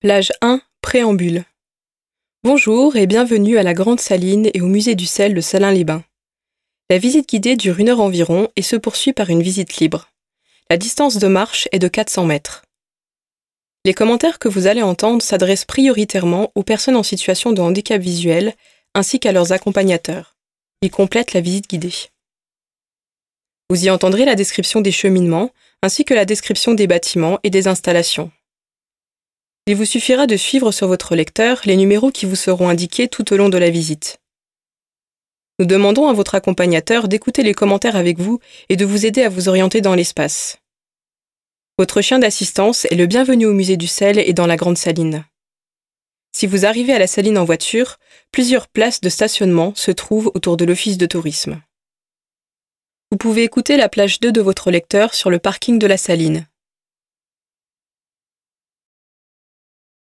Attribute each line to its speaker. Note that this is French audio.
Speaker 1: Plage 1, préambule. Bonjour et bienvenue à la Grande Saline et au musée du sel de Salins-les-Bains. La visite guidée dure une heure environ et se poursuit par une visite libre. La distance de marche est de 400 mètres. Les commentaires que vous allez entendre s'adressent prioritairement aux personnes en situation de handicap visuel ainsi qu'à leurs accompagnateurs. Ils complètent la visite guidée. Vous y entendrez la description des cheminements ainsi que la description des bâtiments et des installations. Il vous suffira de suivre sur votre lecteur les numéros qui vous seront indiqués tout au long de la visite. Nous demandons à votre accompagnateur d'écouter les commentaires avec vous et de vous aider à vous orienter dans l'espace. Votre chien d'assistance est le bienvenu au musée du sel et dans la grande saline. Si vous arrivez à la saline en voiture, plusieurs places de stationnement se trouvent autour de l'office de tourisme. Vous pouvez écouter la plage 2 de votre lecteur sur le parking de la saline.